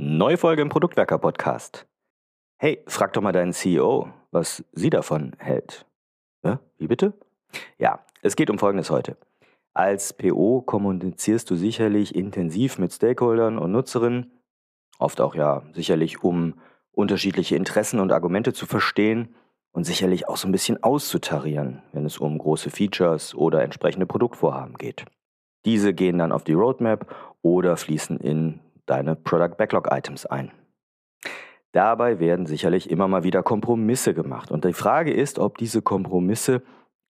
Neue Folge im Produktwerker Podcast. Hey, frag doch mal deinen CEO, was sie davon hält. Ja, wie bitte? Ja, es geht um Folgendes heute. Als PO kommunizierst du sicherlich intensiv mit Stakeholdern und Nutzerinnen, oft auch ja sicherlich, um unterschiedliche Interessen und Argumente zu verstehen und sicherlich auch so ein bisschen auszutarieren, wenn es um große Features oder entsprechende Produktvorhaben geht. Diese gehen dann auf die Roadmap oder fließen in deine Product Backlog Items ein. Dabei werden sicherlich immer mal wieder Kompromisse gemacht. Und die Frage ist, ob diese Kompromisse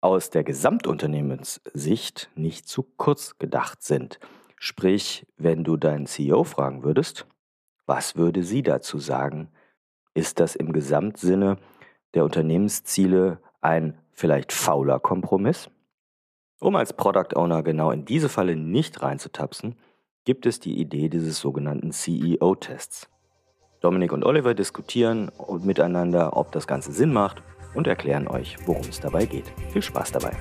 aus der Gesamtunternehmenssicht nicht zu kurz gedacht sind. Sprich, wenn du deinen CEO fragen würdest, was würde sie dazu sagen? Ist das im Gesamtsinne der Unternehmensziele ein vielleicht fauler Kompromiss? Um als Product Owner genau in diese Falle nicht reinzutapsen, gibt es die Idee dieses sogenannten CEO-Tests. Dominik und Oliver diskutieren miteinander, ob das Ganze Sinn macht und erklären euch, worum es dabei geht. Viel Spaß dabei.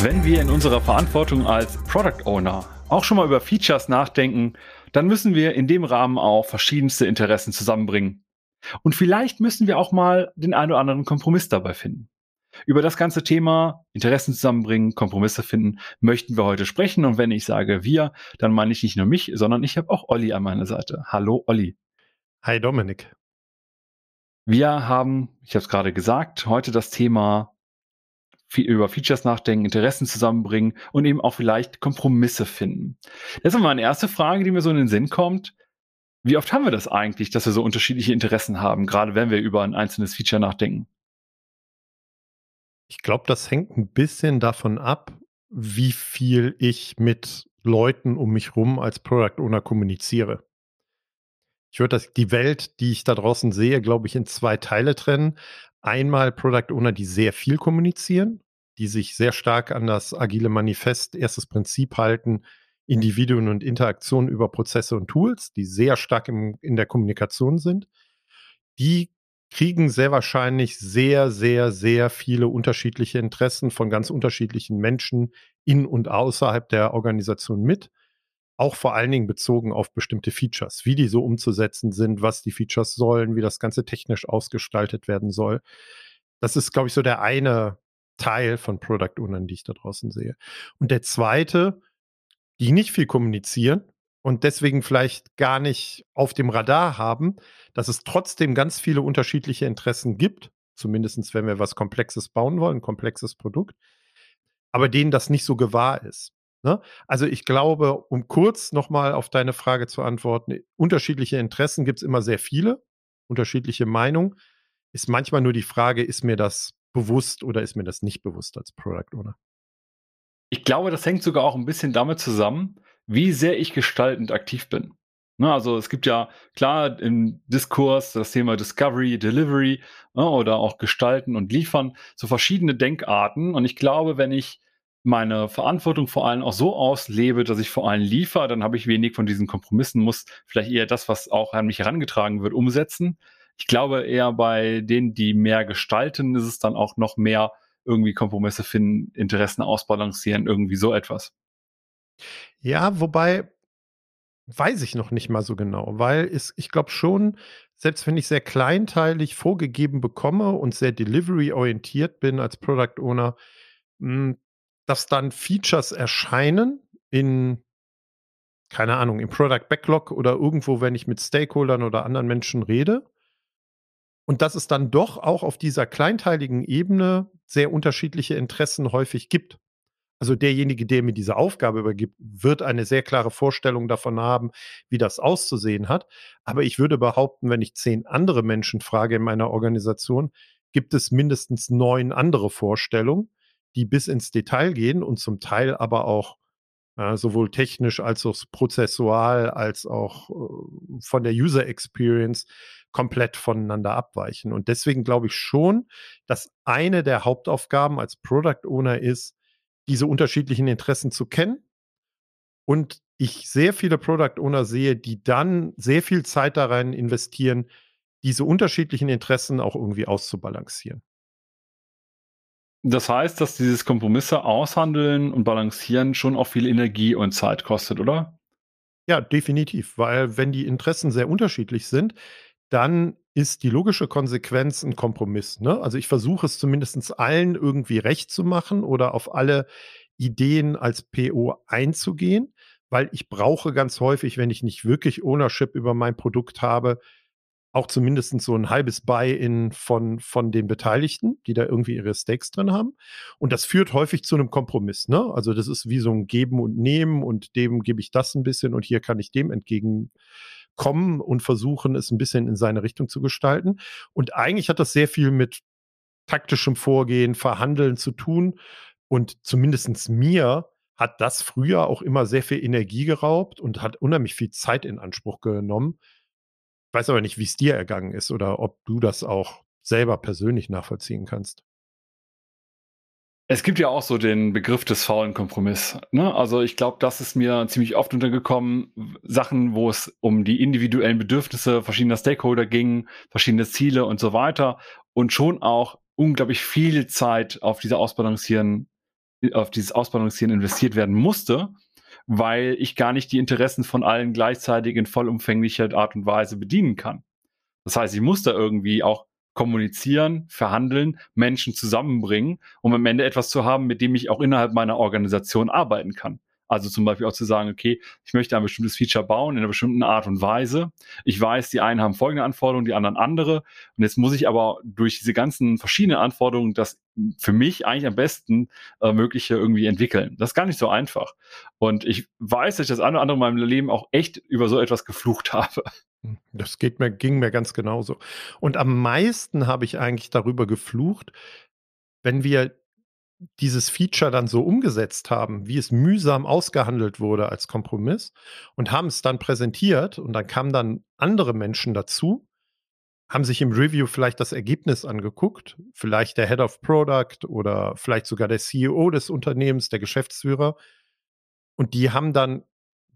Wenn wir in unserer Verantwortung als Product Owner auch schon mal über Features nachdenken, dann müssen wir in dem Rahmen auch verschiedenste Interessen zusammenbringen. Und vielleicht müssen wir auch mal den einen oder anderen Kompromiss dabei finden. Über das ganze Thema Interessen zusammenbringen, Kompromisse finden, möchten wir heute sprechen. Und wenn ich sage wir, dann meine ich nicht nur mich, sondern ich habe auch Olli an meiner Seite. Hallo Olli. Hi Dominik. Wir haben, ich habe es gerade gesagt, heute das Thema über Features nachdenken, Interessen zusammenbringen und eben auch vielleicht Kompromisse finden. Das ist meine erste Frage, die mir so in den Sinn kommt. Wie oft haben wir das eigentlich, dass wir so unterschiedliche Interessen haben, gerade wenn wir über ein einzelnes Feature nachdenken? Ich glaube, das hängt ein bisschen davon ab, wie viel ich mit Leuten um mich rum als Product Owner kommuniziere. Ich würde die Welt, die ich da draußen sehe, glaube ich, in zwei Teile trennen. Einmal Product Owner, die sehr viel kommunizieren, die sich sehr stark an das agile Manifest, erstes Prinzip halten, Individuen und Interaktionen über Prozesse und Tools, die sehr stark im, in der Kommunikation sind. Die kriegen sehr wahrscheinlich sehr, sehr, sehr viele unterschiedliche Interessen von ganz unterschiedlichen Menschen in und außerhalb der Organisation mit. Auch vor allen Dingen bezogen auf bestimmte Features, wie die so umzusetzen sind, was die Features sollen, wie das Ganze technisch ausgestaltet werden soll. Das ist, glaube ich, so der eine Teil von Product Ownern, die ich da draußen sehe. Und der zweite, die nicht viel kommunizieren, und deswegen vielleicht gar nicht auf dem Radar haben, dass es trotzdem ganz viele unterschiedliche Interessen gibt, zumindest wenn wir was Komplexes bauen wollen, ein komplexes Produkt, aber denen das nicht so gewahr ist. Ne? Also ich glaube, um kurz nochmal auf deine Frage zu antworten, unterschiedliche Interessen gibt es immer sehr viele, unterschiedliche Meinungen. Ist manchmal nur die Frage, ist mir das bewusst oder ist mir das nicht bewusst als Product Owner? Ich glaube, das hängt sogar auch ein bisschen damit zusammen, wie sehr ich gestaltend aktiv bin. Ne, also es gibt ja klar im Diskurs das Thema Discovery, Delivery ne, oder auch Gestalten und Liefern, so verschiedene Denkarten. Und ich glaube, wenn ich meine Verantwortung vor allem auch so auslebe, dass ich vor allem liefere, dann habe ich wenig von diesen Kompromissen, muss vielleicht eher das, was auch an mich herangetragen wird, umsetzen. Ich glaube eher bei denen, die mehr gestalten, ist es dann auch noch mehr irgendwie Kompromisse finden, Interessen ausbalancieren, irgendwie so etwas. Ja, wobei weiß ich noch nicht mal so genau, weil es, ich glaube schon, selbst wenn ich sehr kleinteilig vorgegeben bekomme und sehr delivery-orientiert bin als Product Owner, hm, dass dann Features erscheinen in, keine Ahnung, im Product Backlog oder irgendwo, wenn ich mit Stakeholdern oder anderen Menschen rede. Und dass es dann doch auch auf dieser kleinteiligen Ebene sehr unterschiedliche Interessen häufig gibt. Also derjenige, der mir diese Aufgabe übergibt, wird eine sehr klare Vorstellung davon haben, wie das auszusehen hat. Aber ich würde behaupten, wenn ich zehn andere Menschen frage in meiner Organisation, gibt es mindestens neun andere Vorstellungen, die bis ins Detail gehen und zum Teil aber auch äh, sowohl technisch als auch prozessual als auch äh, von der User Experience komplett voneinander abweichen. Und deswegen glaube ich schon, dass eine der Hauptaufgaben als Product Owner ist, diese unterschiedlichen Interessen zu kennen. Und ich sehr viele Product Owner sehe, die dann sehr viel Zeit darin investieren, diese unterschiedlichen Interessen auch irgendwie auszubalancieren. Das heißt, dass dieses Kompromisse aushandeln und balancieren schon auch viel Energie und Zeit kostet, oder? Ja, definitiv, weil wenn die Interessen sehr unterschiedlich sind, dann ist die logische Konsequenz ein Kompromiss. Ne? Also ich versuche es zumindest allen irgendwie recht zu machen oder auf alle Ideen als PO einzugehen, weil ich brauche ganz häufig, wenn ich nicht wirklich Ownership über mein Produkt habe, auch zumindest so ein halbes Buy-in von, von den Beteiligten, die da irgendwie ihre Stakes drin haben. Und das führt häufig zu einem Kompromiss. Ne? Also das ist wie so ein Geben und Nehmen und dem gebe ich das ein bisschen und hier kann ich dem entgegenkommen und versuchen, es ein bisschen in seine Richtung zu gestalten. Und eigentlich hat das sehr viel mit taktischem Vorgehen, Verhandeln zu tun. Und zumindest mir hat das früher auch immer sehr viel Energie geraubt und hat unheimlich viel Zeit in Anspruch genommen weiß aber nicht, wie es dir ergangen ist oder ob du das auch selber persönlich nachvollziehen kannst. Es gibt ja auch so den Begriff des faulen Kompromiss. Ne? Also ich glaube, das ist mir ziemlich oft untergekommen. Sachen, wo es um die individuellen Bedürfnisse verschiedener Stakeholder ging, verschiedene Ziele und so weiter. Und schon auch unglaublich viel Zeit auf diese Ausbalancieren, auf dieses Ausbalancieren investiert werden musste weil ich gar nicht die Interessen von allen gleichzeitig in vollumfänglicher Art und Weise bedienen kann. Das heißt, ich muss da irgendwie auch kommunizieren, verhandeln, Menschen zusammenbringen, um am Ende etwas zu haben, mit dem ich auch innerhalb meiner Organisation arbeiten kann. Also zum Beispiel auch zu sagen, okay, ich möchte ein bestimmtes Feature bauen in einer bestimmten Art und Weise. Ich weiß, die einen haben folgende Anforderungen, die anderen andere. Und jetzt muss ich aber durch diese ganzen verschiedenen Anforderungen das für mich eigentlich am besten äh, mögliche irgendwie entwickeln. Das ist gar nicht so einfach. Und ich weiß, dass ich das eine oder andere in meinem Leben auch echt über so etwas geflucht habe. Das geht mir, ging mir ganz genauso. Und am meisten habe ich eigentlich darüber geflucht, wenn wir dieses Feature dann so umgesetzt haben, wie es mühsam ausgehandelt wurde als Kompromiss und haben es dann präsentiert und dann kamen dann andere Menschen dazu, haben sich im Review vielleicht das Ergebnis angeguckt, vielleicht der Head of Product oder vielleicht sogar der CEO des Unternehmens, der Geschäftsführer. Und die haben dann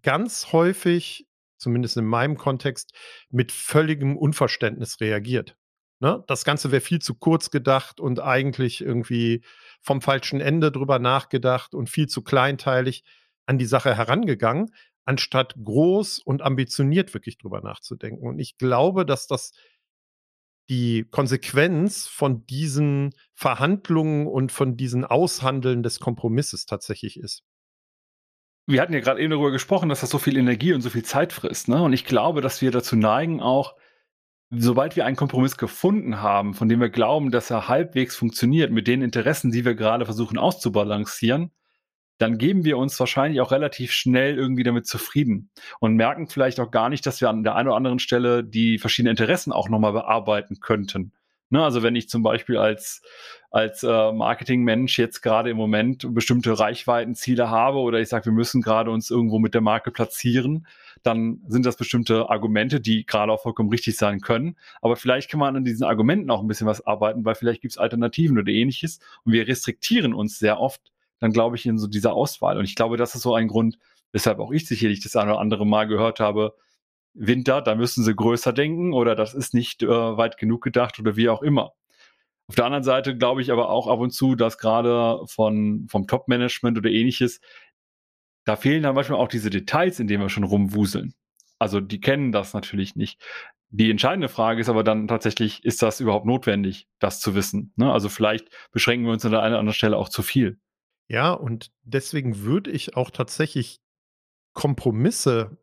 ganz häufig, zumindest in meinem Kontext, mit völligem Unverständnis reagiert. Ne? Das Ganze wäre viel zu kurz gedacht und eigentlich irgendwie vom falschen Ende drüber nachgedacht und viel zu kleinteilig an die Sache herangegangen, anstatt groß und ambitioniert wirklich drüber nachzudenken. Und ich glaube, dass das die Konsequenz von diesen Verhandlungen und von diesen Aushandeln des Kompromisses tatsächlich ist. Wir hatten ja gerade eben darüber gesprochen, dass das so viel Energie und so viel Zeit frisst. Ne? Und ich glaube, dass wir dazu neigen, auch sobald wir einen Kompromiss gefunden haben, von dem wir glauben, dass er halbwegs funktioniert mit den Interessen, die wir gerade versuchen auszubalancieren, dann geben wir uns wahrscheinlich auch relativ schnell irgendwie damit zufrieden und merken vielleicht auch gar nicht, dass wir an der einen oder anderen Stelle die verschiedenen Interessen auch nochmal bearbeiten könnten. Ne, also wenn ich zum Beispiel als, als äh, Marketingmensch jetzt gerade im Moment bestimmte Reichweitenziele habe oder ich sage, wir müssen gerade uns irgendwo mit der Marke platzieren, dann sind das bestimmte Argumente, die gerade auch vollkommen richtig sein können. Aber vielleicht kann man an diesen Argumenten auch ein bisschen was arbeiten, weil vielleicht gibt es Alternativen oder ähnliches. Und wir restriktieren uns sehr oft dann, glaube ich, in so dieser Auswahl. Und ich glaube, das ist so ein Grund, weshalb auch ich sicherlich das eine oder andere Mal gehört habe, Winter, da müssen sie größer denken oder das ist nicht äh, weit genug gedacht oder wie auch immer. Auf der anderen Seite glaube ich aber auch ab und zu, dass gerade von, vom Top-Management oder ähnliches, da fehlen dann manchmal auch diese Details, in denen wir schon rumwuseln. Also die kennen das natürlich nicht. Die entscheidende Frage ist aber dann tatsächlich, ist das überhaupt notwendig, das zu wissen? Ne? Also vielleicht beschränken wir uns an der einen oder anderen Stelle auch zu viel. Ja, und deswegen würde ich auch tatsächlich Kompromisse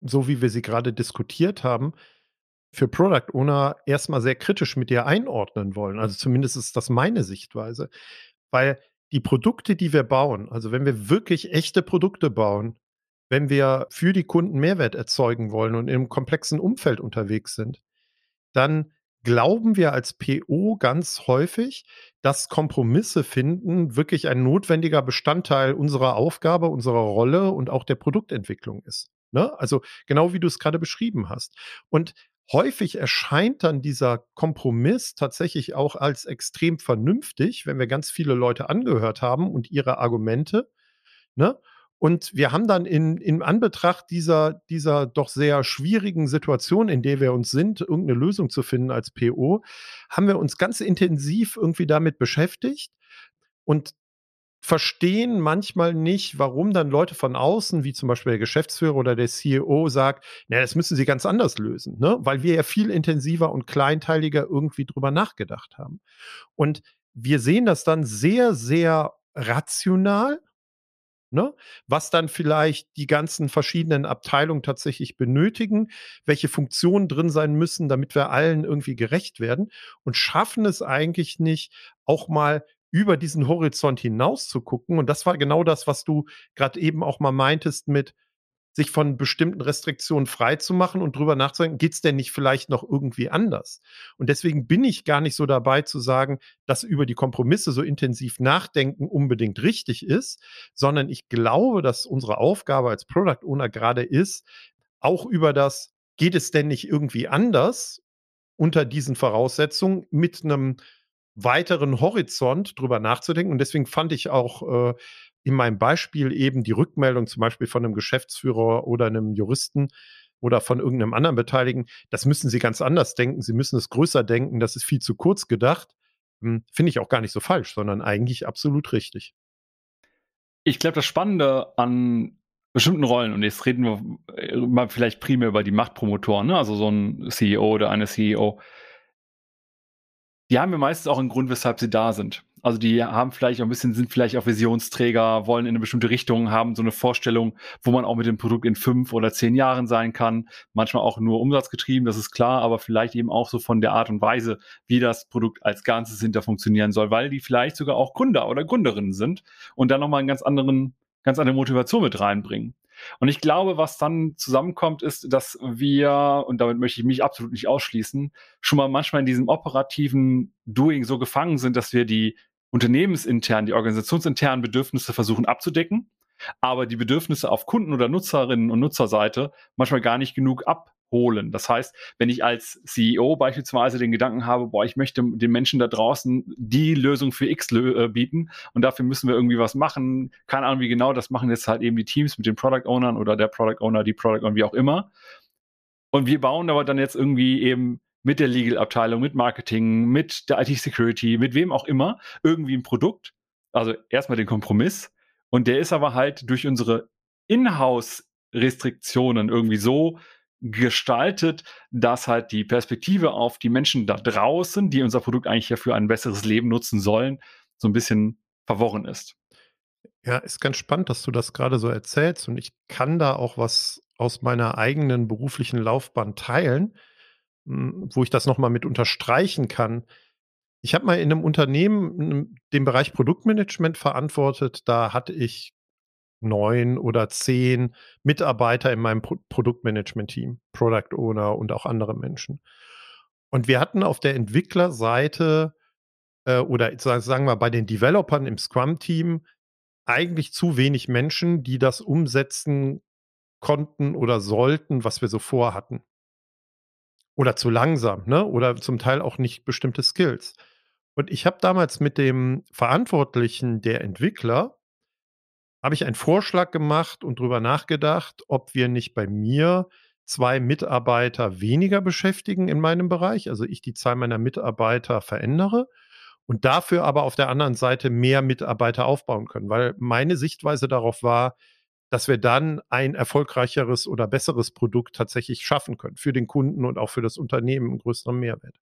so wie wir sie gerade diskutiert haben, für Product Owner erstmal sehr kritisch mit dir einordnen wollen. Also zumindest ist das meine Sichtweise. Weil die Produkte, die wir bauen, also wenn wir wirklich echte Produkte bauen, wenn wir für die Kunden Mehrwert erzeugen wollen und im komplexen Umfeld unterwegs sind, dann glauben wir als PO ganz häufig, dass Kompromisse finden wirklich ein notwendiger Bestandteil unserer Aufgabe, unserer Rolle und auch der Produktentwicklung ist. Ne? Also genau wie du es gerade beschrieben hast. Und häufig erscheint dann dieser Kompromiss tatsächlich auch als extrem vernünftig, wenn wir ganz viele Leute angehört haben und ihre Argumente. Ne? Und wir haben dann in, in Anbetracht dieser, dieser doch sehr schwierigen Situation, in der wir uns sind, irgendeine Lösung zu finden als PO, haben wir uns ganz intensiv irgendwie damit beschäftigt und verstehen manchmal nicht, warum dann Leute von außen, wie zum Beispiel der Geschäftsführer oder der CEO, sagt, na, das müssen sie ganz anders lösen, ne? weil wir ja viel intensiver und kleinteiliger irgendwie drüber nachgedacht haben. Und wir sehen das dann sehr, sehr rational Ne? Was dann vielleicht die ganzen verschiedenen Abteilungen tatsächlich benötigen, welche Funktionen drin sein müssen, damit wir allen irgendwie gerecht werden und schaffen es eigentlich nicht, auch mal über diesen Horizont hinaus zu gucken. Und das war genau das, was du gerade eben auch mal meintest mit, sich von bestimmten Restriktionen frei zu machen und drüber nachzudenken, geht es denn nicht vielleicht noch irgendwie anders? Und deswegen bin ich gar nicht so dabei zu sagen, dass über die Kompromisse so intensiv nachdenken unbedingt richtig ist, sondern ich glaube, dass unsere Aufgabe als Product Owner gerade ist, auch über das, geht es denn nicht irgendwie anders unter diesen Voraussetzungen mit einem weiteren Horizont drüber nachzudenken. Und deswegen fand ich auch äh, in meinem Beispiel eben die Rückmeldung zum Beispiel von einem Geschäftsführer oder einem Juristen oder von irgendeinem anderen Beteiligten, das müssen Sie ganz anders denken. Sie müssen es größer denken. Das ist viel zu kurz gedacht. Hm, finde ich auch gar nicht so falsch, sondern eigentlich absolut richtig. Ich glaube, das Spannende an bestimmten Rollen, und jetzt reden wir äh, mal vielleicht primär über die Machtpromotoren, ne? also so ein CEO oder eine CEO, die haben ja meistens auch einen Grund, weshalb sie da sind. Also die haben vielleicht auch ein bisschen, sind vielleicht auch Visionsträger, wollen in eine bestimmte Richtung, haben so eine Vorstellung, wo man auch mit dem Produkt in fünf oder zehn Jahren sein kann. Manchmal auch nur umsatzgetrieben, das ist klar, aber vielleicht eben auch so von der Art und Weise, wie das Produkt als Ganzes hinter funktionieren soll, weil die vielleicht sogar auch Gründer oder Gründerinnen sind und dann nochmal einen ganz anderen, ganz andere Motivation mit reinbringen. Und ich glaube, was dann zusammenkommt, ist, dass wir, und damit möchte ich mich absolut nicht ausschließen, schon mal manchmal in diesem operativen Doing so gefangen sind, dass wir die unternehmensintern, die organisationsinternen Bedürfnisse versuchen abzudecken, aber die Bedürfnisse auf Kunden- oder Nutzerinnen und Nutzerseite manchmal gar nicht genug ab holen. Das heißt, wenn ich als CEO beispielsweise den Gedanken habe, boah, ich möchte den Menschen da draußen die Lösung für X äh, bieten und dafür müssen wir irgendwie was machen. Keine Ahnung, wie genau, das machen jetzt halt eben die Teams mit den Product Ownern oder der Product Owner, die Product Owner, wie auch immer. Und wir bauen aber dann jetzt irgendwie eben mit der Legal-Abteilung, mit Marketing, mit der IT-Security, mit wem auch immer, irgendwie ein Produkt. Also erstmal den Kompromiss. Und der ist aber halt durch unsere Inhouse-Restriktionen irgendwie so gestaltet, dass halt die Perspektive auf die Menschen da draußen, die unser Produkt eigentlich ja für ein besseres Leben nutzen sollen, so ein bisschen verworren ist. Ja, ist ganz spannend, dass du das gerade so erzählst und ich kann da auch was aus meiner eigenen beruflichen Laufbahn teilen, hm, wo ich das nochmal mit unterstreichen kann. Ich habe mal in einem Unternehmen den Bereich Produktmanagement verantwortet. Da hatte ich neun oder zehn Mitarbeiter in meinem Pro Produktmanagement-Team, Product Owner und auch andere Menschen. Und wir hatten auf der Entwicklerseite äh, oder sagen wir bei den Developern im Scrum-Team eigentlich zu wenig Menschen, die das umsetzen konnten oder sollten, was wir so vorhatten. Oder zu langsam, ne? Oder zum Teil auch nicht bestimmte Skills. Und ich habe damals mit dem Verantwortlichen der Entwickler habe ich einen Vorschlag gemacht und drüber nachgedacht, ob wir nicht bei mir zwei Mitarbeiter weniger beschäftigen in meinem Bereich, also ich die Zahl meiner Mitarbeiter verändere und dafür aber auf der anderen Seite mehr Mitarbeiter aufbauen können, weil meine Sichtweise darauf war, dass wir dann ein erfolgreicheres oder besseres Produkt tatsächlich schaffen können für den Kunden und auch für das Unternehmen einen größeren Mehrwert.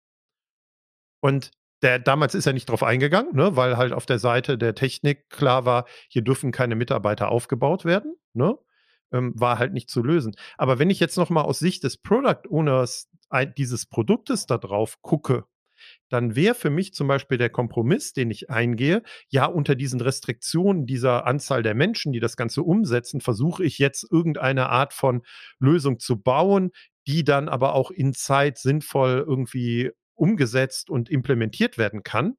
Und der damals ist er nicht drauf eingegangen, ne, weil halt auf der Seite der Technik klar war, hier dürfen keine Mitarbeiter aufgebaut werden, ne? Ähm, war halt nicht zu lösen. Aber wenn ich jetzt noch mal aus Sicht des Product Owners dieses Produktes da drauf gucke, dann wäre für mich zum Beispiel der Kompromiss, den ich eingehe, ja, unter diesen Restriktionen dieser Anzahl der Menschen, die das Ganze umsetzen, versuche ich jetzt irgendeine Art von Lösung zu bauen, die dann aber auch in Zeit sinnvoll irgendwie umgesetzt und implementiert werden kann.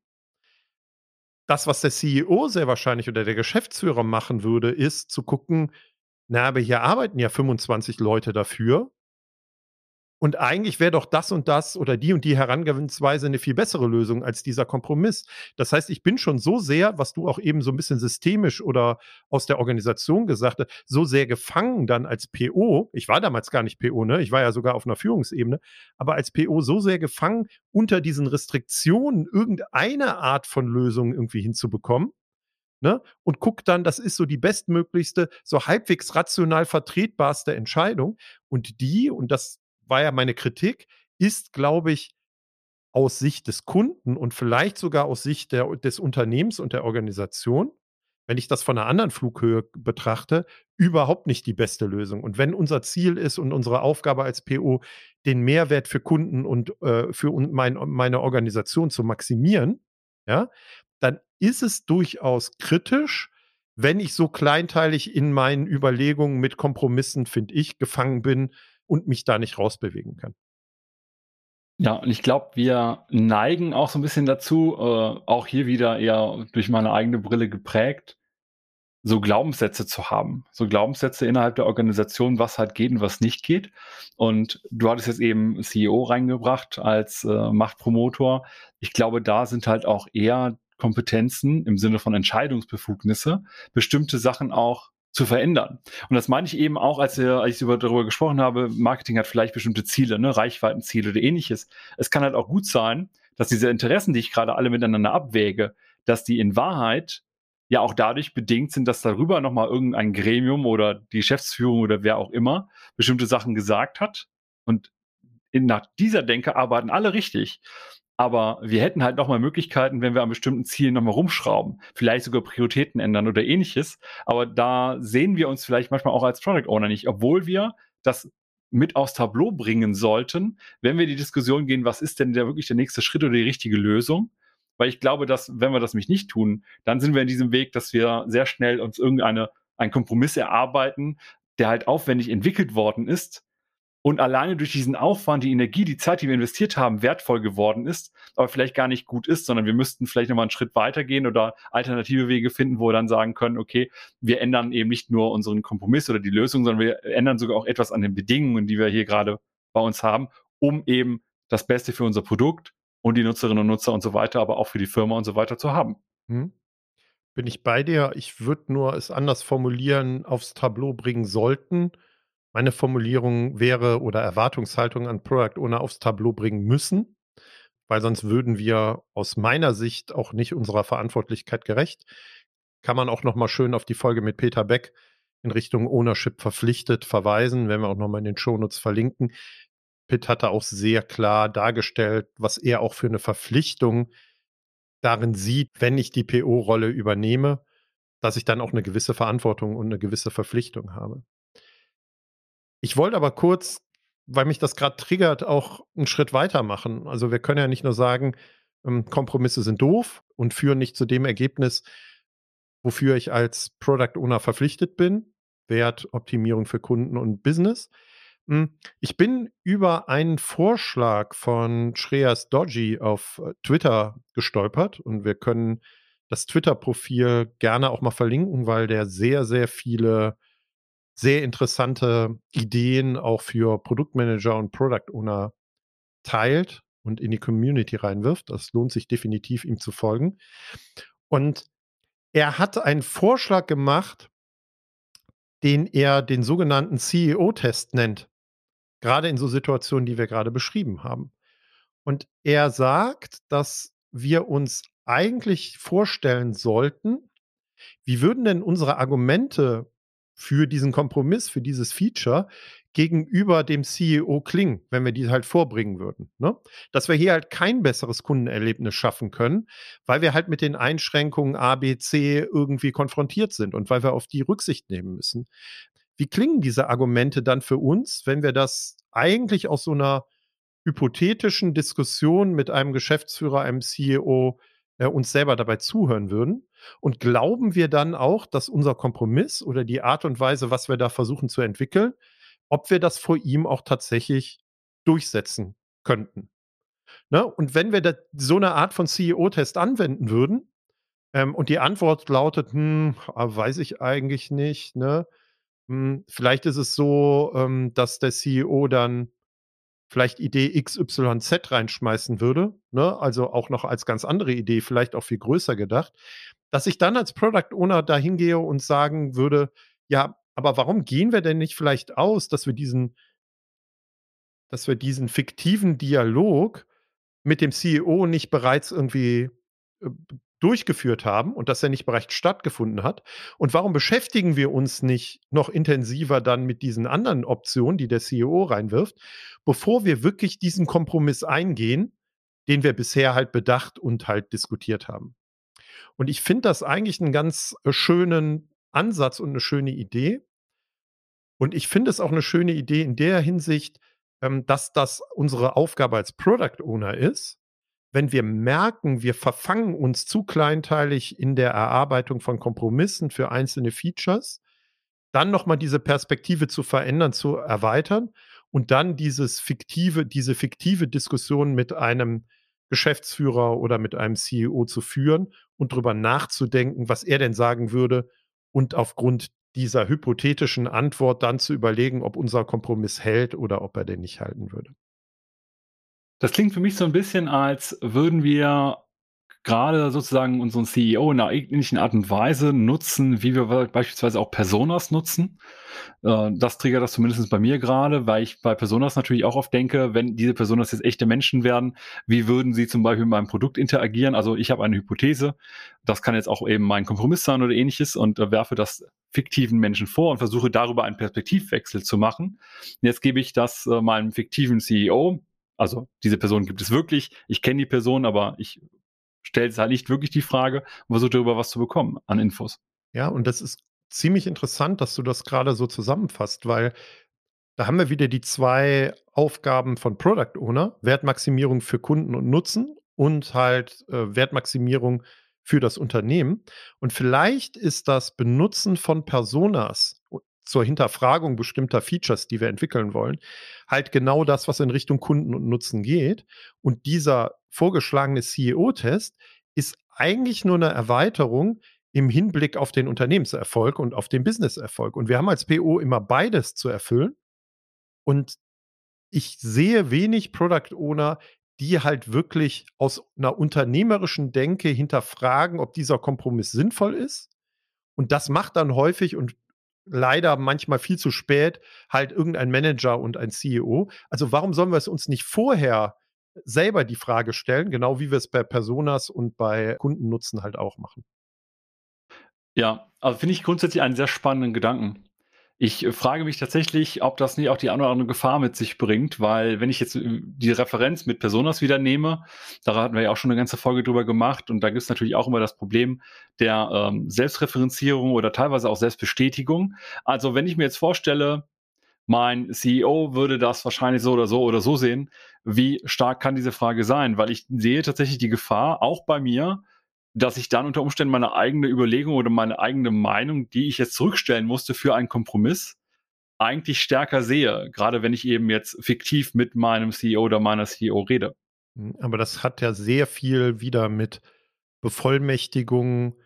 Das, was der CEO sehr wahrscheinlich oder der Geschäftsführer machen würde, ist zu gucken, na, aber hier arbeiten ja 25 Leute dafür. Und eigentlich wäre doch das und das oder die und die Herangehensweise eine viel bessere Lösung als dieser Kompromiss. Das heißt, ich bin schon so sehr, was du auch eben so ein bisschen systemisch oder aus der Organisation gesagt hast, so sehr gefangen dann als PO. Ich war damals gar nicht PO, ne? Ich war ja sogar auf einer Führungsebene, aber als PO so sehr gefangen, unter diesen Restriktionen irgendeine Art von Lösung irgendwie hinzubekommen, ne? und gucke dann, das ist so die bestmöglichste, so halbwegs rational vertretbarste Entscheidung. Und die, und das war ja meine Kritik, ist, glaube ich, aus Sicht des Kunden und vielleicht sogar aus Sicht der, des Unternehmens und der Organisation, wenn ich das von einer anderen Flughöhe betrachte, überhaupt nicht die beste Lösung. Und wenn unser Ziel ist und unsere Aufgabe als PO, den Mehrwert für Kunden und äh, für mein, meine Organisation zu maximieren, ja, dann ist es durchaus kritisch, wenn ich so kleinteilig in meinen Überlegungen mit Kompromissen, finde ich, gefangen bin und mich da nicht rausbewegen kann. Ja, und ich glaube, wir neigen auch so ein bisschen dazu, äh, auch hier wieder eher durch meine eigene Brille geprägt, so Glaubenssätze zu haben. So Glaubenssätze innerhalb der Organisation, was halt geht und was nicht geht. Und du hattest jetzt eben CEO reingebracht als äh, Machtpromotor. Ich glaube, da sind halt auch eher Kompetenzen im Sinne von Entscheidungsbefugnisse, bestimmte Sachen auch zu verändern. Und das meine ich eben auch, als, als ich darüber gesprochen habe, Marketing hat vielleicht bestimmte Ziele, ne, Reichweitenziele oder ähnliches. Es kann halt auch gut sein, dass diese Interessen, die ich gerade alle miteinander abwäge, dass die in Wahrheit ja auch dadurch bedingt sind, dass darüber nochmal irgendein Gremium oder die Geschäftsführung oder wer auch immer bestimmte Sachen gesagt hat. Und in, nach dieser Denke arbeiten alle richtig. Aber wir hätten halt nochmal Möglichkeiten, wenn wir an bestimmten Zielen nochmal rumschrauben, vielleicht sogar Prioritäten ändern oder ähnliches. Aber da sehen wir uns vielleicht manchmal auch als Product Owner nicht, obwohl wir das mit aufs Tableau bringen sollten, wenn wir die Diskussion gehen, was ist denn der wirklich der nächste Schritt oder die richtige Lösung? Weil ich glaube, dass, wenn wir das nämlich nicht tun, dann sind wir in diesem Weg, dass wir sehr schnell uns irgendeine, einen Kompromiss erarbeiten, der halt aufwendig entwickelt worden ist, und alleine durch diesen Aufwand, die Energie, die Zeit, die wir investiert haben, wertvoll geworden ist, aber vielleicht gar nicht gut ist, sondern wir müssten vielleicht nochmal einen Schritt weitergehen oder alternative Wege finden, wo wir dann sagen können, okay, wir ändern eben nicht nur unseren Kompromiss oder die Lösung, sondern wir ändern sogar auch etwas an den Bedingungen, die wir hier gerade bei uns haben, um eben das Beste für unser Produkt und die Nutzerinnen und Nutzer und so weiter, aber auch für die Firma und so weiter zu haben. Hm. Bin ich bei dir? Ich würde nur es anders formulieren, aufs Tableau bringen sollten meine Formulierung wäre oder Erwartungshaltung an Product Owner aufs Tableau bringen müssen, weil sonst würden wir aus meiner Sicht auch nicht unserer Verantwortlichkeit gerecht. Kann man auch nochmal schön auf die Folge mit Peter Beck in Richtung Ownership verpflichtet verweisen, wenn wir auch nochmal in den Shownotes verlinken. Pitt hatte auch sehr klar dargestellt, was er auch für eine Verpflichtung darin sieht, wenn ich die PO-Rolle übernehme, dass ich dann auch eine gewisse Verantwortung und eine gewisse Verpflichtung habe. Ich wollte aber kurz, weil mich das gerade triggert, auch einen Schritt weiter machen. Also wir können ja nicht nur sagen, ähm, Kompromisse sind doof und führen nicht zu dem Ergebnis, wofür ich als Product Owner verpflichtet bin. Wertoptimierung für Kunden und Business. Hm, ich bin über einen Vorschlag von Shreyas Dodgy auf äh, Twitter gestolpert und wir können das Twitter-Profil gerne auch mal verlinken, weil der sehr, sehr viele sehr interessante Ideen auch für Produktmanager und Product Owner teilt und in die Community reinwirft. Das lohnt sich definitiv, ihm zu folgen. Und er hat einen Vorschlag gemacht, den er den sogenannten CEO-Test nennt. Gerade in so Situationen, die wir gerade beschrieben haben. Und er sagt, dass wir uns eigentlich vorstellen sollten, wie würden denn unsere Argumente für diesen Kompromiss, für dieses Feature gegenüber dem CEO klingen, wenn wir die halt vorbringen würden. Ne? Dass wir hier halt kein besseres Kundenerlebnis schaffen können, weil wir halt mit den Einschränkungen A, B, C irgendwie konfrontiert sind und weil wir auf die Rücksicht nehmen müssen. Wie klingen diese Argumente dann für uns, wenn wir das eigentlich aus so einer hypothetischen Diskussion mit einem Geschäftsführer, einem CEO äh, uns selber dabei zuhören würden? Und glauben wir dann auch, dass unser Kompromiss oder die Art und Weise, was wir da versuchen zu entwickeln, ob wir das vor ihm auch tatsächlich durchsetzen könnten? Ne? Und wenn wir so eine Art von CEO-Test anwenden würden ähm, und die Antwort lautet, hm, ah, weiß ich eigentlich nicht, ne? Hm, vielleicht ist es so, ähm, dass der CEO dann vielleicht Idee XYZ reinschmeißen würde, ne? also auch noch als ganz andere Idee, vielleicht auch viel größer gedacht, dass ich dann als Product Owner da hingehe und sagen würde, ja, aber warum gehen wir denn nicht vielleicht aus, dass wir diesen, dass wir diesen fiktiven Dialog mit dem CEO nicht bereits irgendwie äh, durchgeführt haben und dass er nicht bereits stattgefunden hat? Und warum beschäftigen wir uns nicht noch intensiver dann mit diesen anderen Optionen, die der CEO reinwirft, bevor wir wirklich diesen Kompromiss eingehen, den wir bisher halt bedacht und halt diskutiert haben? Und ich finde das eigentlich einen ganz äh, schönen Ansatz und eine schöne Idee. Und ich finde es auch eine schöne Idee in der Hinsicht, ähm, dass das unsere Aufgabe als Product Owner ist, wenn wir merken, wir verfangen uns zu kleinteilig in der Erarbeitung von Kompromissen für einzelne Features, dann nochmal diese Perspektive zu verändern, zu erweitern und dann dieses fiktive, diese fiktive Diskussion mit einem Geschäftsführer oder mit einem CEO zu führen und darüber nachzudenken, was er denn sagen würde und aufgrund dieser hypothetischen Antwort dann zu überlegen, ob unser Kompromiss hält oder ob er den nicht halten würde. Das klingt für mich so ein bisschen, als würden wir gerade sozusagen unseren CEO in einer ähnlichen Art und Weise nutzen, wie wir beispielsweise auch Personas nutzen. Äh, das triggert das zumindest bei mir gerade, weil ich bei Personas natürlich auch oft denke, wenn diese Personas jetzt echte Menschen werden, wie würden sie zum Beispiel mit meinem Produkt interagieren? Also ich habe eine Hypothese, das kann jetzt auch eben mein Kompromiss sein oder ähnliches und äh, werfe das fiktiven Menschen vor und versuche darüber einen Perspektivwechsel zu machen. Jetzt gebe ich das äh, meinem fiktiven CEO, also diese Person gibt es wirklich, ich kenne die Person, aber ich stelle halt nicht wirklich die Frage und versuche darüber was zu bekommen an Infos. Ja, und das ist ziemlich interessant, dass du das gerade so zusammenfasst, weil da haben wir wieder die zwei Aufgaben von Product Owner, Wertmaximierung für Kunden und Nutzen und halt äh, Wertmaximierung für das Unternehmen. Und vielleicht ist das Benutzen von Personas zur Hinterfragung bestimmter Features, die wir entwickeln wollen, halt genau das, was in Richtung Kunden und Nutzen geht. Und dieser vorgeschlagene CEO-Test ist eigentlich nur eine Erweiterung im Hinblick auf den Unternehmenserfolg und auf den Businesserfolg. Und wir haben als PO immer beides zu erfüllen. Und ich sehe wenig Product Owner, die halt wirklich aus einer unternehmerischen Denke hinterfragen, ob dieser Kompromiss sinnvoll ist. Und das macht dann häufig, und leider manchmal viel zu spät halt irgendein Manager und ein CEO. Also warum sollen wir es uns nicht vorher selber die Frage stellen, genau wie wir es bei Personas und bei Kundennutzen halt auch machen? Ja, also finde ich grundsätzlich einen sehr spannenden Gedanken. Ich äh, frage mich tatsächlich, ob das nicht auch die eine oder andere Gefahr mit sich bringt, weil wenn ich jetzt äh, die Referenz mit Personas wieder nehme, da hatten wir ja auch schon eine ganze Folge drüber gemacht und da gibt es natürlich auch immer das Problem der ähm, Selbstreferenzierung oder teilweise auch Selbstbestätigung. Also wenn ich mir jetzt vorstelle, mein CEO würde das wahrscheinlich so oder so oder so sehen, wie stark kann diese Frage sein? Weil ich sehe tatsächlich die Gefahr, auch bei mir, dass ich dann unter Umständen meine eigene Überlegung oder meine eigene Meinung, die ich jetzt zurückstellen musste für einen Kompromiss, eigentlich stärker sehe, gerade wenn ich eben jetzt fiktiv mit meinem CEO oder meiner CEO rede. Hm, aber das hat ja sehr viel wieder mit Bevollmächtigung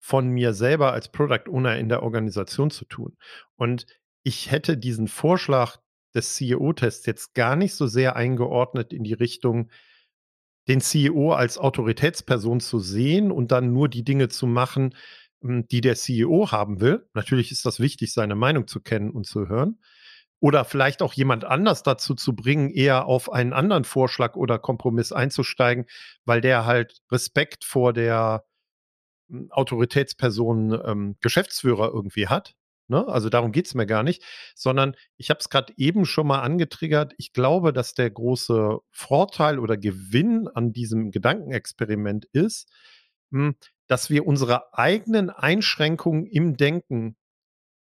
von mir selber als Product Owner in der Organisation zu tun. Und ich hätte diesen Vorschlag des CEO-Tests jetzt gar nicht so sehr eingeordnet in die Richtung, den CEO als Autoritätsperson zu sehen und dann nur die Dinge zu machen, hm, die der CEO haben will. Natürlich ist das wichtig, seine Meinung zu kennen und zu hören. Oder vielleicht auch jemand anders dazu zu bringen, eher auf einen anderen Vorschlag oder Kompromiss einzusteigen, weil der halt Respekt vor der hm, Autoritätsperson ähm, Geschäftsführer irgendwie hat. Ne? Also darum geht es mir gar nicht, sondern ich habe es gerade eben schon mal angetriggert. Ich glaube, dass der große Vorteil oder Gewinn an diesem Gedankenexperiment ist, hm, dass wir unsere eigenen Einschränkungen im Denken,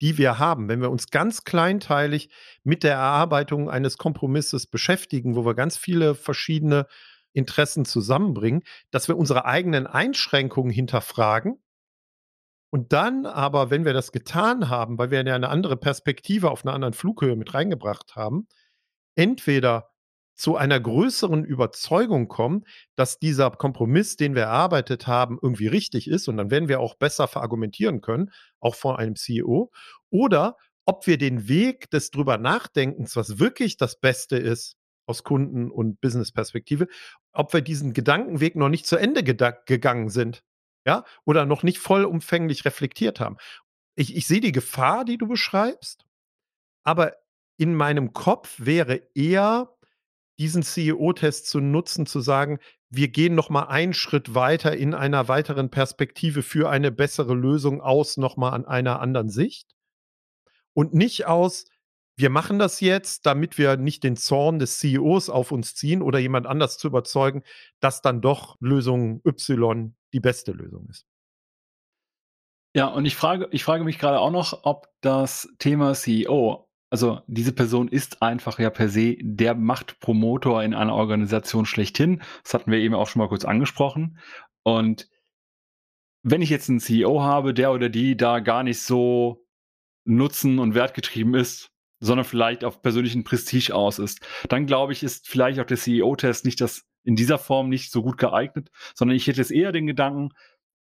die wir haben, wenn wir uns ganz kleinteilig mit der Erarbeitung eines Kompromisses beschäftigen, wo wir ganz viele verschiedene Interessen zusammenbringen, dass wir unsere eigenen Einschränkungen hinterfragen und dann aber, wenn wir das getan haben, weil wir ja eine andere Perspektive auf einer anderen Flughöhe mit reingebracht haben, entweder zu einer größeren Überzeugung kommen, dass dieser Kompromiss, den wir erarbeitet haben, irgendwie richtig ist und dann werden wir auch besser verargumentieren können, auch vor einem CEO, oder ob wir den Weg des drüber Nachdenkens, was wirklich das Beste ist aus Kunden- und Business-Perspektive, ob wir diesen Gedankenweg noch nicht zu Ende gegangen sind ja, oder noch nicht vollumfänglich reflektiert haben. Ich, ich sehe die Gefahr, die du beschreibst, aber in meinem Kopf wäre eher, diesen CEO-Test zu nutzen, zu sagen, wir gehen noch mal einen Schritt weiter in einer weiteren Perspektive für eine bessere Lösung aus, noch mal an einer anderen Sicht. Und nicht aus, wir machen das jetzt, damit wir nicht den Zorn des CEOs auf uns ziehen oder jemand anders zu überzeugen, dass dann doch Lösung Y die beste Lösung ist. Ja, und ich frage, ich frage mich gerade auch noch, ob das Thema CEO, also diese Person ist einfach ja per se der Machtpromotor in einer Organisation schlechthin. Das hatten wir eben auch schon mal kurz angesprochen. Und wenn ich jetzt einen CEO habe, der oder die da gar nicht so nutzen- und wertgetrieben ist, sondern vielleicht auf persönlichen Prestige aus ist, dann glaube ich, ist vielleicht auch der CEO-Test nicht das in dieser Form nicht so gut geeignet, sondern ich hätte jetzt eher den Gedanken,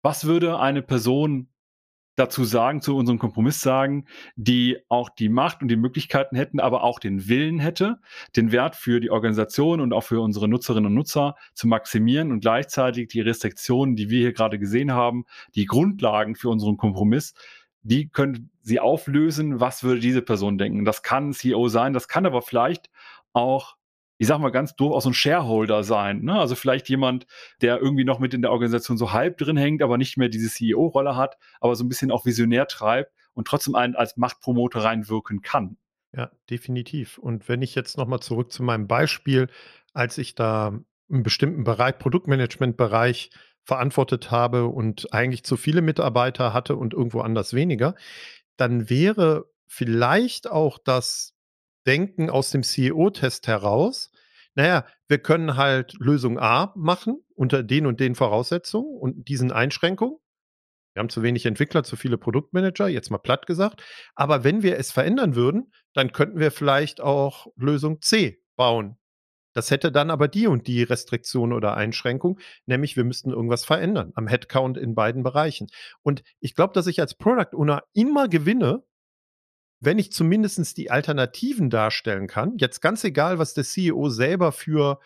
was würde eine Person dazu sagen, zu unserem Kompromiss sagen, die auch die Macht und die Möglichkeiten hätten, aber auch den Willen hätte, den Wert für die Organisation und auch für unsere Nutzerinnen und Nutzer zu maximieren und gleichzeitig die Restriktionen, die wir hier gerade gesehen haben, die Grundlagen für unseren Kompromiss, die können sie auflösen. Was würde diese Person denken? Das kann CEO sein, das kann aber vielleicht auch ich sag mal ganz doof, auch so ein Shareholder sein. Ne? Also vielleicht jemand, der irgendwie noch mit in der Organisation so halb drin hängt, aber nicht mehr diese CEO-Rolle hat, aber so ein bisschen auch visionär treibt und trotzdem einen als Machtpromoter reinwirken kann. Ja, definitiv. Und wenn ich jetzt nochmal zurück zu meinem Beispiel, als ich da einen bestimmten Bereich, Produktmanagement-Bereich verantwortet habe und eigentlich zu viele Mitarbeiter hatte und irgendwo anders weniger, dann wäre vielleicht auch das Denken aus dem CEO-Test heraus, naja, wir können halt Lösung A machen unter den und den Voraussetzungen und diesen Einschränkungen. Wir haben zu wenig Entwickler, zu viele Produktmanager, jetzt mal platt gesagt. Aber wenn wir es verändern würden, dann könnten wir vielleicht auch Lösung C bauen. Das hätte dann aber die und die Restriktion oder Einschränkung, nämlich wir müssten irgendwas verändern am Headcount in beiden Bereichen. Und ich glaube, dass ich als Product Owner immer gewinne, wenn ich zumindest die Alternativen darstellen kann, jetzt ganz egal, was der CEO selber für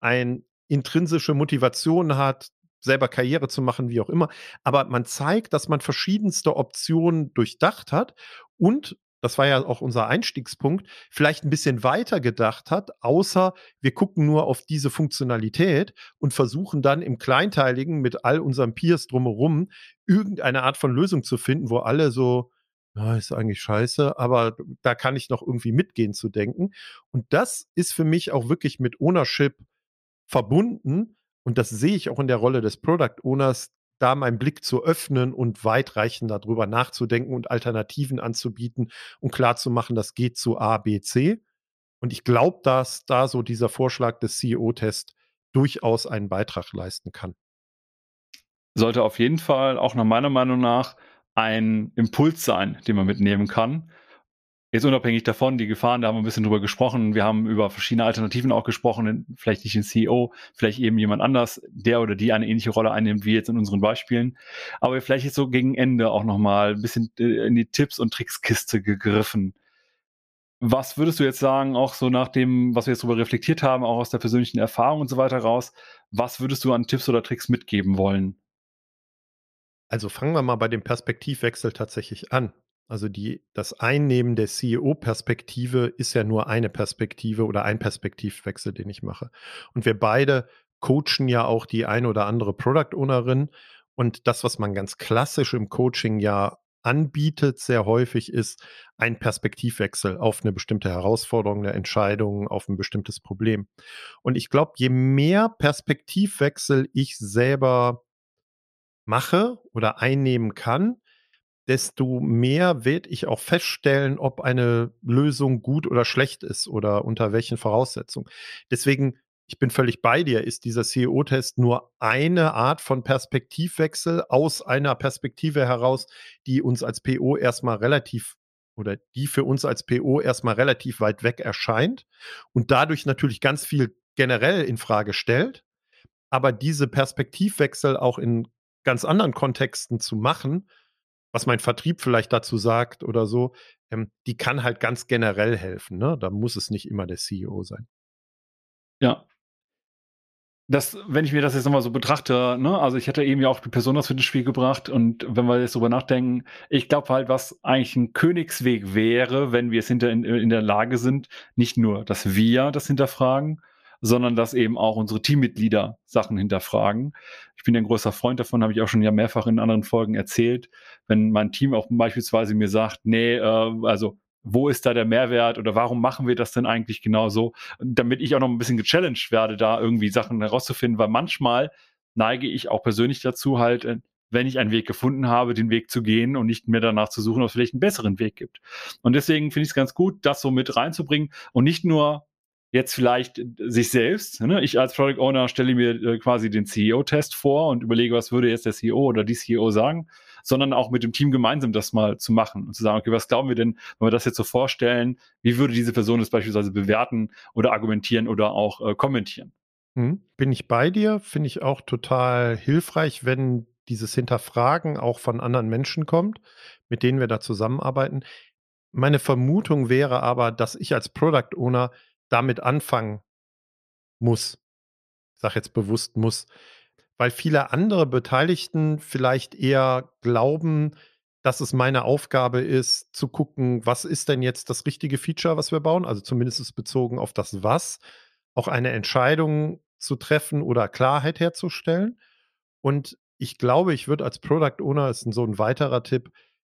eine intrinsische Motivation hat, selber Karriere zu machen, wie auch immer, aber man zeigt, dass man verschiedenste Optionen durchdacht hat und das war ja auch unser Einstiegspunkt, vielleicht ein bisschen weiter gedacht hat, außer wir gucken nur auf diese Funktionalität und versuchen dann im Kleinteiligen mit all unseren Peers drumherum irgendeine Art von Lösung zu finden, wo alle so ja, ist eigentlich scheiße, aber da kann ich noch irgendwie mitgehen zu denken. Und das ist für mich auch wirklich mit Ownership verbunden. Und das sehe ich auch in der Rolle des Product Owners, da meinen Blick zu öffnen und weitreichend darüber nachzudenken und Alternativen anzubieten und klarzumachen, das geht zu A, B, C. Und ich glaube, dass da so dieser Vorschlag des CEO-Test durchaus einen Beitrag leisten kann. Sollte auf jeden Fall auch nach meiner Meinung nach ein Impuls sein, den man mitnehmen kann. Jetzt unabhängig davon, die Gefahren, da haben wir ein bisschen drüber gesprochen. Wir haben über verschiedene Alternativen auch gesprochen, vielleicht nicht den CEO, vielleicht eben jemand anders, der oder die eine ähnliche Rolle einnimmt, wie jetzt in unseren Beispielen. Aber vielleicht jetzt so gegen Ende auch nochmal ein bisschen äh, in die Tipps- und Trickskiste gegriffen. Was würdest du jetzt sagen, auch so nach dem, was wir jetzt darüber reflektiert haben, auch aus der persönlichen Erfahrung und so weiter raus, was würdest du an Tipps oder Tricks mitgeben wollen? Also fangen wir mal bei dem Perspektivwechsel tatsächlich an. Also die, das Einnehmen der CEO-Perspektive ist ja nur eine Perspektive oder ein Perspektivwechsel, den ich mache. Und wir beide coachen ja auch die eine oder andere Product Ownerin. Und das, was man ganz klassisch im Coaching ja anbietet, sehr häufig ist ein Perspektivwechsel auf eine bestimmte Herausforderung, eine Entscheidung, auf ein bestimmtes Problem. Und ich glaube, je mehr Perspektivwechsel ich selber mache oder einnehmen kann, desto mehr werde ich auch feststellen, ob eine Lösung gut oder schlecht ist oder unter welchen Voraussetzungen. Deswegen, ich bin völlig bei dir, ist dieser CEO-Test nur eine Art von Perspektivwechsel aus einer Perspektive heraus, die uns als PO erstmal relativ oder die für uns als PO erstmal relativ weit weg erscheint und dadurch natürlich ganz viel generell in Frage stellt. Aber diese Perspektivwechsel auch in ganz anderen Kontexten zu machen, was mein Vertrieb vielleicht dazu sagt oder so, ähm, die kann halt ganz generell helfen. Ne? Da muss es nicht immer der CEO sein. Ja. Das, wenn ich mir das jetzt nochmal so betrachte, ne, also ich hätte eben ja auch die Person das für das Spiel gebracht und wenn wir jetzt drüber nachdenken, ich glaube halt, was eigentlich ein Königsweg wäre, wenn wir es hinter in, in der Lage sind, nicht nur, dass wir das hinterfragen, sondern dass eben auch unsere Teammitglieder Sachen hinterfragen. Ich bin ein großer Freund davon, habe ich auch schon ja mehrfach in anderen Folgen erzählt. Wenn mein Team auch beispielsweise mir sagt, nee, äh, also wo ist da der Mehrwert oder warum machen wir das denn eigentlich genau so, damit ich auch noch ein bisschen gechallenged werde, da irgendwie Sachen herauszufinden, weil manchmal neige ich auch persönlich dazu, halt, äh, wenn ich einen Weg gefunden habe, den Weg zu gehen und nicht mehr danach zu suchen, ob es vielleicht einen besseren Weg gibt. Und deswegen finde ich es ganz gut, das so mit reinzubringen und nicht nur jetzt vielleicht sich selbst. Ne? Ich als Product Owner stelle mir äh, quasi den CEO-Test vor und überlege, was würde jetzt der CEO oder die CEO sagen, sondern auch mit dem Team gemeinsam das mal zu machen und zu sagen, okay, was glauben wir denn, wenn wir das jetzt so vorstellen, wie würde diese Person das beispielsweise bewerten oder argumentieren oder auch äh, kommentieren? Hm, bin ich bei dir, finde ich auch total hilfreich, wenn dieses Hinterfragen auch von anderen Menschen kommt, mit denen wir da zusammenarbeiten. Meine Vermutung wäre aber, dass ich als Product Owner damit anfangen muss. Ich sage jetzt bewusst muss, weil viele andere Beteiligten vielleicht eher glauben, dass es meine Aufgabe ist, zu gucken, was ist denn jetzt das richtige Feature, was wir bauen, also zumindest bezogen auf das Was, auch eine Entscheidung zu treffen oder Klarheit herzustellen. Und ich glaube, ich würde als Product Owner, ist so ein weiterer Tipp,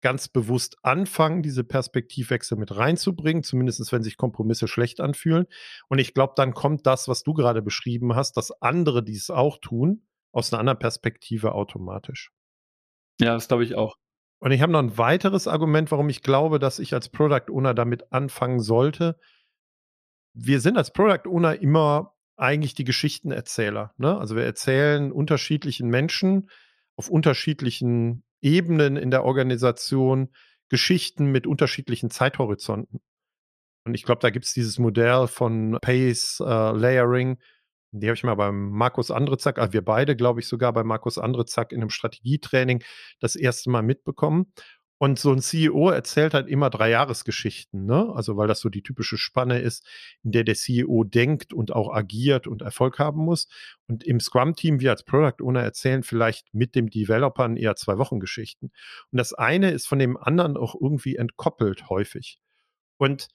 ganz bewusst anfangen, diese Perspektivwechsel mit reinzubringen, zumindest wenn sich Kompromisse schlecht anfühlen. Und ich glaube, dann kommt das, was du gerade beschrieben hast, dass andere dies auch tun, aus einer anderen Perspektive automatisch. Ja, das glaube ich auch. Und ich habe noch ein weiteres Argument, warum ich glaube, dass ich als Product Owner damit anfangen sollte. Wir sind als Product Owner immer eigentlich die Geschichtenerzähler. Ne? Also wir erzählen unterschiedlichen Menschen auf unterschiedlichen Ebenen in der Organisation Geschichten mit unterschiedlichen Zeithorizonten. Und ich glaube, da gibt es dieses Modell von Pace äh, Layering. Die habe ich mal beim Markus Andrezack, also wir beide, glaube ich, sogar bei Markus Andrezack in einem Strategietraining das erste Mal mitbekommen. Und so ein CEO erzählt halt immer drei Jahresgeschichten, ne? Also weil das so die typische Spanne ist, in der der CEO denkt und auch agiert und Erfolg haben muss. Und im Scrum-Team, wir als Product Owner erzählen vielleicht mit dem Developern eher zwei Wochen Geschichten. Und das eine ist von dem anderen auch irgendwie entkoppelt häufig. Und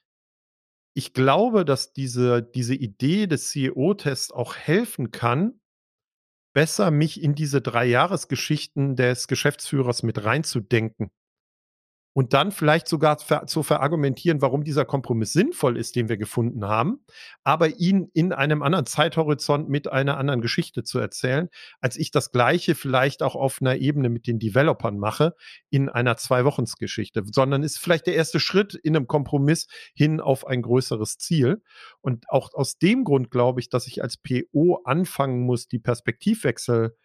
ich glaube, dass diese, diese Idee des CEO-Tests auch helfen kann, besser mich in diese drei Jahresgeschichten des Geschäftsführers mit reinzudenken und dann vielleicht sogar zu verargumentieren, warum dieser Kompromiss sinnvoll ist, den wir gefunden haben, aber ihn in einem anderen Zeithorizont mit einer anderen Geschichte zu erzählen, als ich das Gleiche vielleicht auch auf einer Ebene mit den Developern mache, in einer Zwei-Wochens-Geschichte, sondern ist vielleicht der erste Schritt in einem Kompromiss hin auf ein größeres Ziel. Und auch aus dem Grund glaube ich, dass ich als PO anfangen muss, die Perspektivwechsel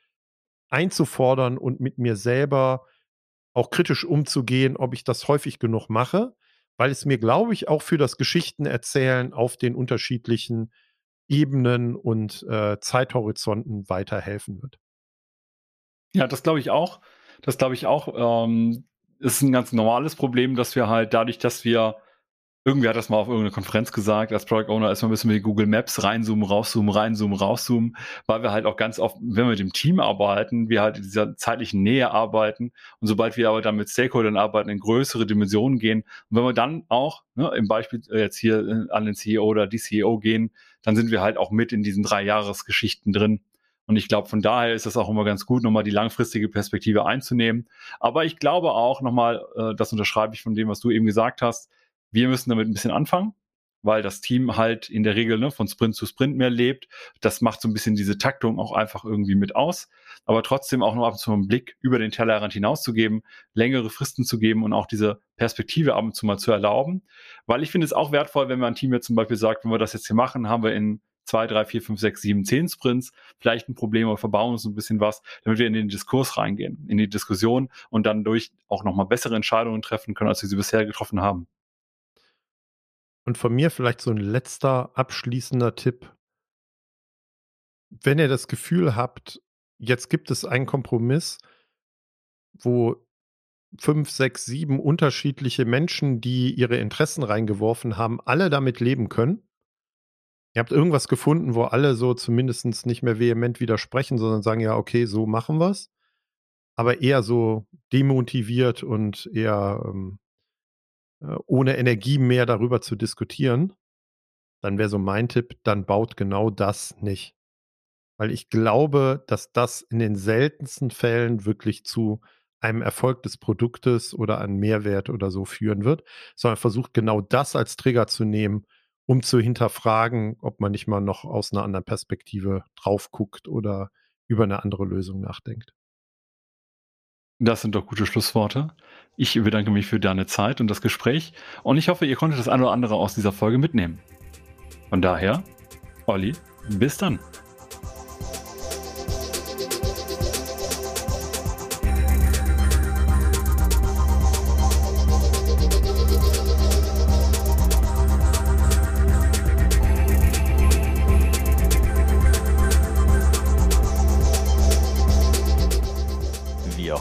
einzufordern und mit mir selber auch kritisch umzugehen, ob ich das häufig genug mache, weil es mir, glaube ich, auch für das Geschichtenerzählen auf den unterschiedlichen Ebenen und äh, Zeithorizonten weiterhelfen wird. Ja, das glaube ich auch. Das glaube ich auch. Ähm, ist ein ganz normales Problem, dass wir halt dadurch, dass wir Irgendwer hat das mal auf irgendeiner Konferenz gesagt, als Product Owner ein bisschen mit Google Maps reinzoomen, rauszoomen, reinzoomen, rauszoomen, weil wir halt auch ganz oft, wenn wir mit dem Team arbeiten, wir halt in dieser zeitlichen Nähe arbeiten und sobald wir aber dann mit Stakeholdern arbeiten, in größere Dimensionen gehen und wenn wir dann auch, ne, im Beispiel jetzt hier äh, an den CEO oder die CEO gehen, dann sind wir halt auch mit in diesen drei Jahresgeschichten drin. Und ich glaube, von daher ist es auch immer ganz gut, nochmal die langfristige Perspektive einzunehmen. Aber ich glaube auch nochmal, äh, das unterschreibe ich von dem, was du eben gesagt hast, wir müssen damit ein bisschen anfangen, weil das Team halt in der Regel ne, von Sprint zu Sprint mehr lebt. Das macht so ein bisschen diese Taktung auch einfach irgendwie mit aus. Aber trotzdem auch noch ab und zu einen Blick über den Tellerrand hinauszugeben, längere Fristen zu geben und auch diese Perspektive ab und zu mal zu erlauben. Weil ich finde es auch wertvoll, wenn man ein Team jetzt zum Beispiel sagt, wenn wir das jetzt hier machen, haben wir in zwei, drei, vier, fünf, sechs, sieben, zehn Sprints vielleicht ein Problem oder verbauen uns ein bisschen was, damit wir in den Diskurs reingehen, in die Diskussion und dann durch auch nochmal bessere Entscheidungen treffen können, als wir sie bisher getroffen haben. Und von mir vielleicht so ein letzter abschließender Tipp. Wenn ihr das Gefühl habt, jetzt gibt es einen Kompromiss, wo fünf, sechs, sieben unterschiedliche Menschen, die ihre Interessen reingeworfen haben, alle damit leben können. Ihr habt irgendwas gefunden, wo alle so zumindest nicht mehr vehement widersprechen, sondern sagen, ja, okay, so machen wir es. Aber eher so demotiviert und eher ähm, äh, ohne Energie mehr darüber zu diskutieren, dann wäre so mein Tipp, dann baut genau das nicht. Weil ich glaube, dass das in den seltensten Fällen wirklich zu einem Erfolg des Produktes oder einem Mehrwert oder so führen wird, sondern versucht genau das als Trigger zu nehmen, um zu hinterfragen, ob man nicht mal noch aus einer anderen Perspektive drauf guckt oder über eine andere Lösung nachdenkt. Das sind doch gute Schlussworte. Ich bedanke mich für deine Zeit und das Gespräch und ich hoffe, ihr konntet das eine oder andere aus dieser Folge mitnehmen. Von daher, Olli, bis dann.